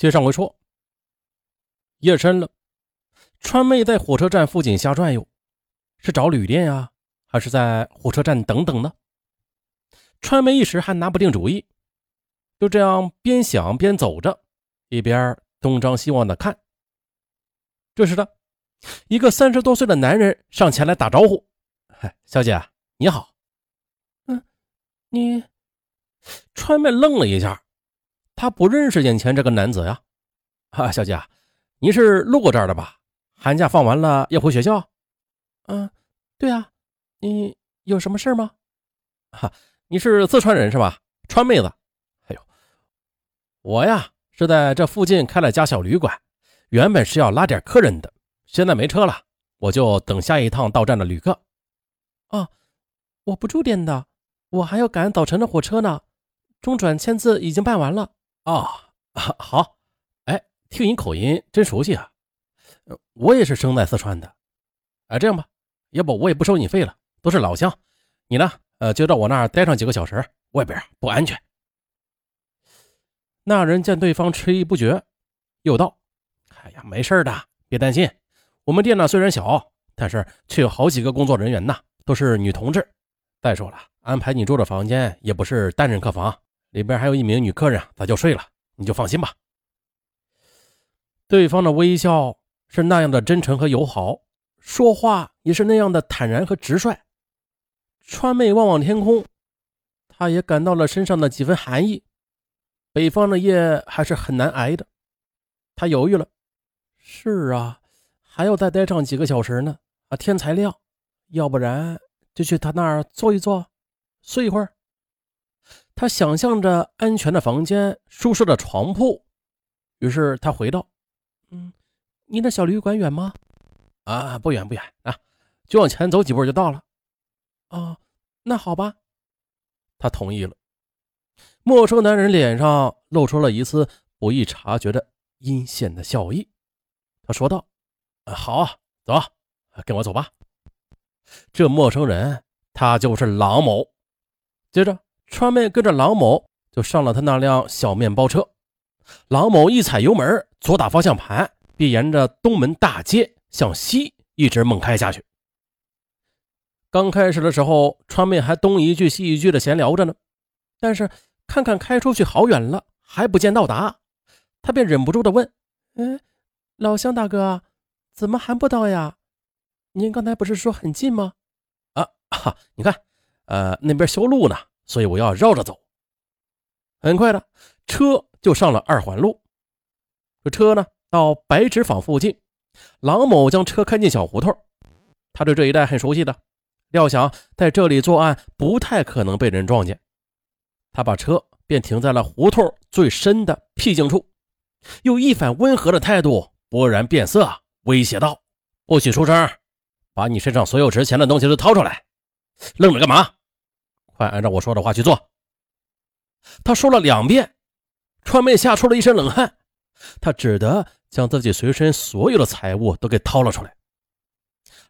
接上回说，夜深了，川妹在火车站附近瞎转悠，是找旅店呀，还是在火车站等等呢？川妹一时还拿不定主意，就这样边想边走着，一边东张西望的看。这时的，一个三十多岁的男人上前来打招呼：“嗨，小姐你好。”“嗯，你……”川妹愣了一下。他不认识眼前这个男子呀，啊，小姐，你是路过这儿的吧？寒假放完了要回学校？嗯，对啊，你有什么事吗？哈，你是四川人是吧？川妹子，哎呦，我呀是在这附近开了家小旅馆，原本是要拉点客人的，现在没车了，我就等下一趟到站的旅客。啊，我不住店的，我还要赶早晨的火车呢，中转签字已经办完了。哦，好，哎，听你口音真熟悉啊！我也是生在四川的。哎，这样吧，要不我也不收你费了，都是老乡。你呢？呃，就到我那儿待上几个小时，外边不安全。那人见对方迟疑不决，又道：“哎呀，没事的，别担心。我们店呢虽然小，但是却有好几个工作人员呢，都是女同志。再说了，安排你住的房间也不是单人客房。”里边还有一名女客人，早就睡了，你就放心吧。对方的微笑是那样的真诚和友好，说话也是那样的坦然和直率。川妹望望天空，她也感到了身上的几分寒意。北方的夜还是很难挨的。她犹豫了，是啊，还要再待上几个小时呢。啊，天才亮，要不然就去他那儿坐一坐，睡一会儿。他想象着安全的房间、舒适的床铺，于是他回道：“嗯，你的小旅馆远吗？啊，不远不远啊，就往前走几步就到了。哦，那好吧。”他同意了。陌生男人脸上露出了一丝不易察觉的阴险的笑意，他说道：“好啊，走，跟我走吧。”这陌生人，他就是郎某。接着。川妹跟着郎某就上了他那辆小面包车，郎某一踩油门，左打方向盘，便沿着东门大街向西一直猛开下去。刚开始的时候，川妹还东一句西一句的闲聊着呢，但是看看开出去好远了，还不见到达，她便忍不住的问：“哎，老乡大哥，怎么还不到呀？您刚才不是说很近吗？”啊哈，你看，呃，那边修路呢。所以我要绕着走。很快的，车就上了二环路。这车呢，到白纸坊附近，郎某将车开进小胡同。他对这一带很熟悉的，料想在这里作案不太可能被人撞见。他把车便停在了胡同最深的僻静处，用一反温和的态度勃然变色，威胁道：“不许出声，把你身上所有值钱的东西都掏出来！愣着干嘛？”快按照我说的话去做。他说了两遍，川妹吓出了一身冷汗，他只得将自己随身所有的财物都给掏了出来。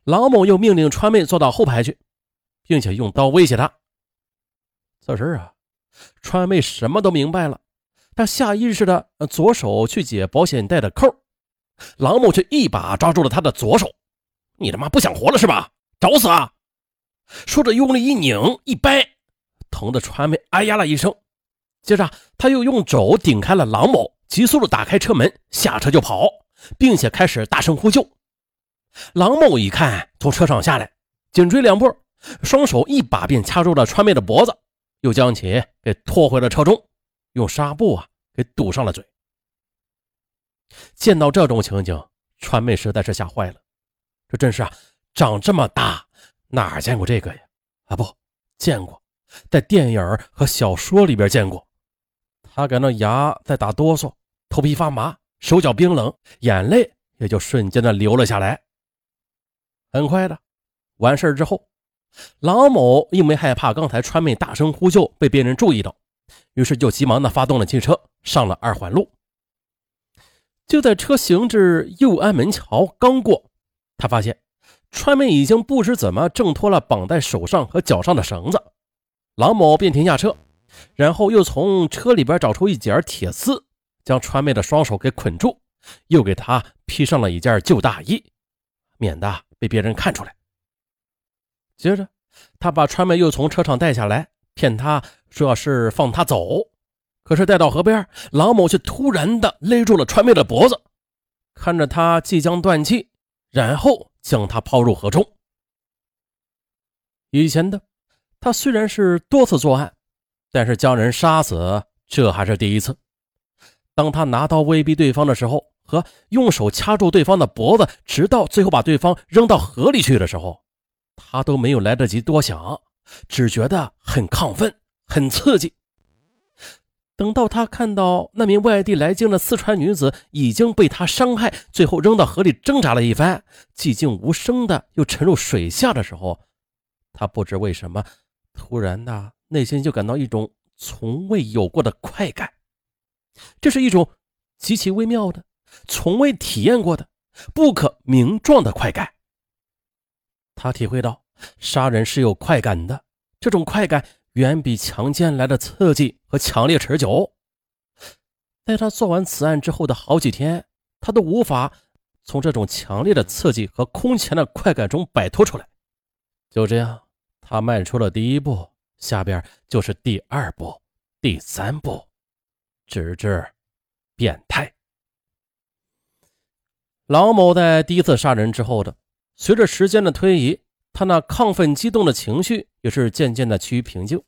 郎某又命令川妹坐到后排去，并且用刀威胁她。这时啊，川妹什么都明白了，她下意识的左手去解保险带的扣，郎某却一把抓住了她的左手。你他妈不想活了是吧？找死啊！说着用力一拧一掰。疼的川妹哎呀了一声，接着他又用肘顶开了郎某，急速的打开车门，下车就跑，并且开始大声呼救。郎某一看，从车上下来，紧追两步，双手一把便掐住了川妹的脖子，又将其给拖回了车中，用纱布啊给堵上了嘴。见到这种情景，川妹实在是吓坏了，这真是啊，长这么大哪见过这个呀？啊，不见过。在电影和小说里边见过，他感到牙在打哆嗦，头皮发麻，手脚冰冷，眼泪也就瞬间的流了下来。很快的，完事之后，郎某因为害怕刚才川妹大声呼救被别人注意到，于是就急忙的发动了汽车，上了二环路。就在车行至右安门桥刚过，他发现川妹已经不知怎么挣脱了绑在手上和脚上的绳子。郎某便停下车，然后又从车里边找出一截铁丝，将川妹的双手给捆住，又给她披上了一件旧大衣，免得被别人看出来。接着，他把川妹又从车上带下来，骗她说是放她走。可是带到河边，郎某却突然的勒住了川妹的脖子，看着她即将断气，然后将她抛入河中。以前的他虽然是多次作案，但是将人杀死这还是第一次。当他拿刀威逼对方的时候，和用手掐住对方的脖子，直到最后把对方扔到河里去的时候，他都没有来得及多想，只觉得很亢奋、很刺激。等到他看到那名外地来京的四川女子已经被他伤害，最后扔到河里挣扎了一番，寂静无声的又沉入水下的时候，他不知为什么，突然的内心就感到一种从未有过的快感。这是一种极其微妙的、从未体验过的、不可名状的快感。他体会到杀人是有快感的，这种快感远比强奸来的刺激和强烈持久。在他做完此案之后的好几天，他都无法从这种强烈的刺激和空前的快感中摆脱出来。就这样，他迈出了第一步，下边就是第二步、第三步。直至变态。郎某在第一次杀人之后的，随着时间的推移，他那亢奋激动的情绪也是渐渐的趋于平静。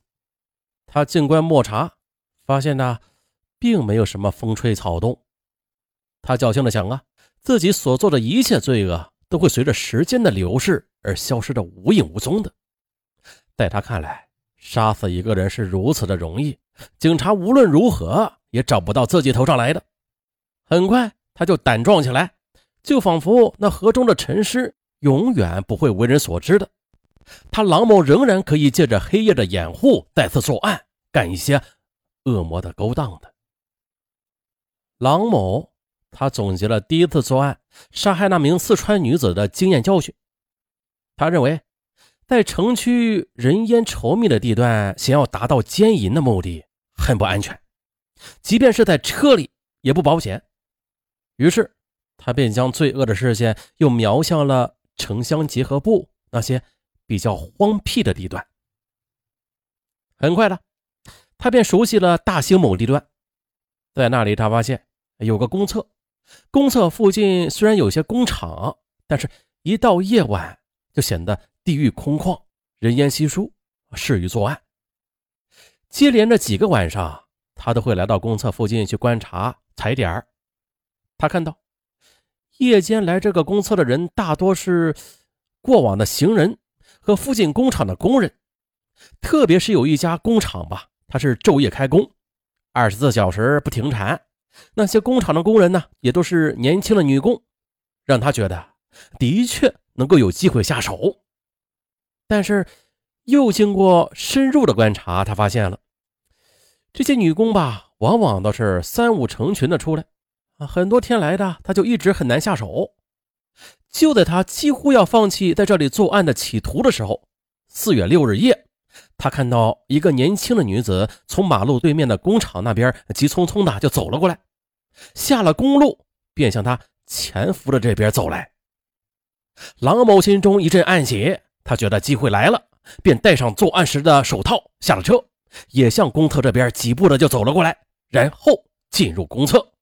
他静观默察，发现呢，并没有什么风吹草动。他侥幸的想啊，自己所做的一切罪恶都会随着时间的流逝而消失的无影无踪的。在他看来，杀死一个人是如此的容易，警察无论如何。也找不到自己头上来的，很快他就胆壮起来，就仿佛那河中的沉尸永远不会为人所知的，他郎某仍然可以借着黑夜的掩护再次作案，干一些恶魔的勾当的。郎某他总结了第一次作案杀害那名四川女子的经验教训，他认为，在城区人烟稠密的地段，想要达到奸淫的目的，很不安全。即便是在车里也不保险，于是他便将罪恶的视线又瞄向了城乡结合部那些比较荒僻的地段。很快的，他便熟悉了大兴某地段，在那里他发现有个公厕，公厕附近虽然有些工厂，但是一到夜晚就显得地域空旷，人烟稀疏，适于作案。接连着几个晚上。他都会来到公厕附近去观察踩点儿。他看到夜间来这个公厕的人大多是过往的行人和附近工厂的工人，特别是有一家工厂吧，它是昼夜开工，二十四小时不停产。那些工厂的工人呢，也都是年轻的女工，让他觉得的确能够有机会下手。但是又经过深入的观察，他发现了。这些女工吧，往往都是三五成群的出来，啊，很多天来的，他就一直很难下手。就在他几乎要放弃在这里作案的企图的时候，四月六日夜，他看到一个年轻的女子从马路对面的工厂那边急匆匆的就走了过来，下了公路便向他潜伏的这边走来。郎某心中一阵暗喜，他觉得机会来了，便戴上作案时的手套，下了车。也向公厕这边几步的就走了过来，然后进入公厕。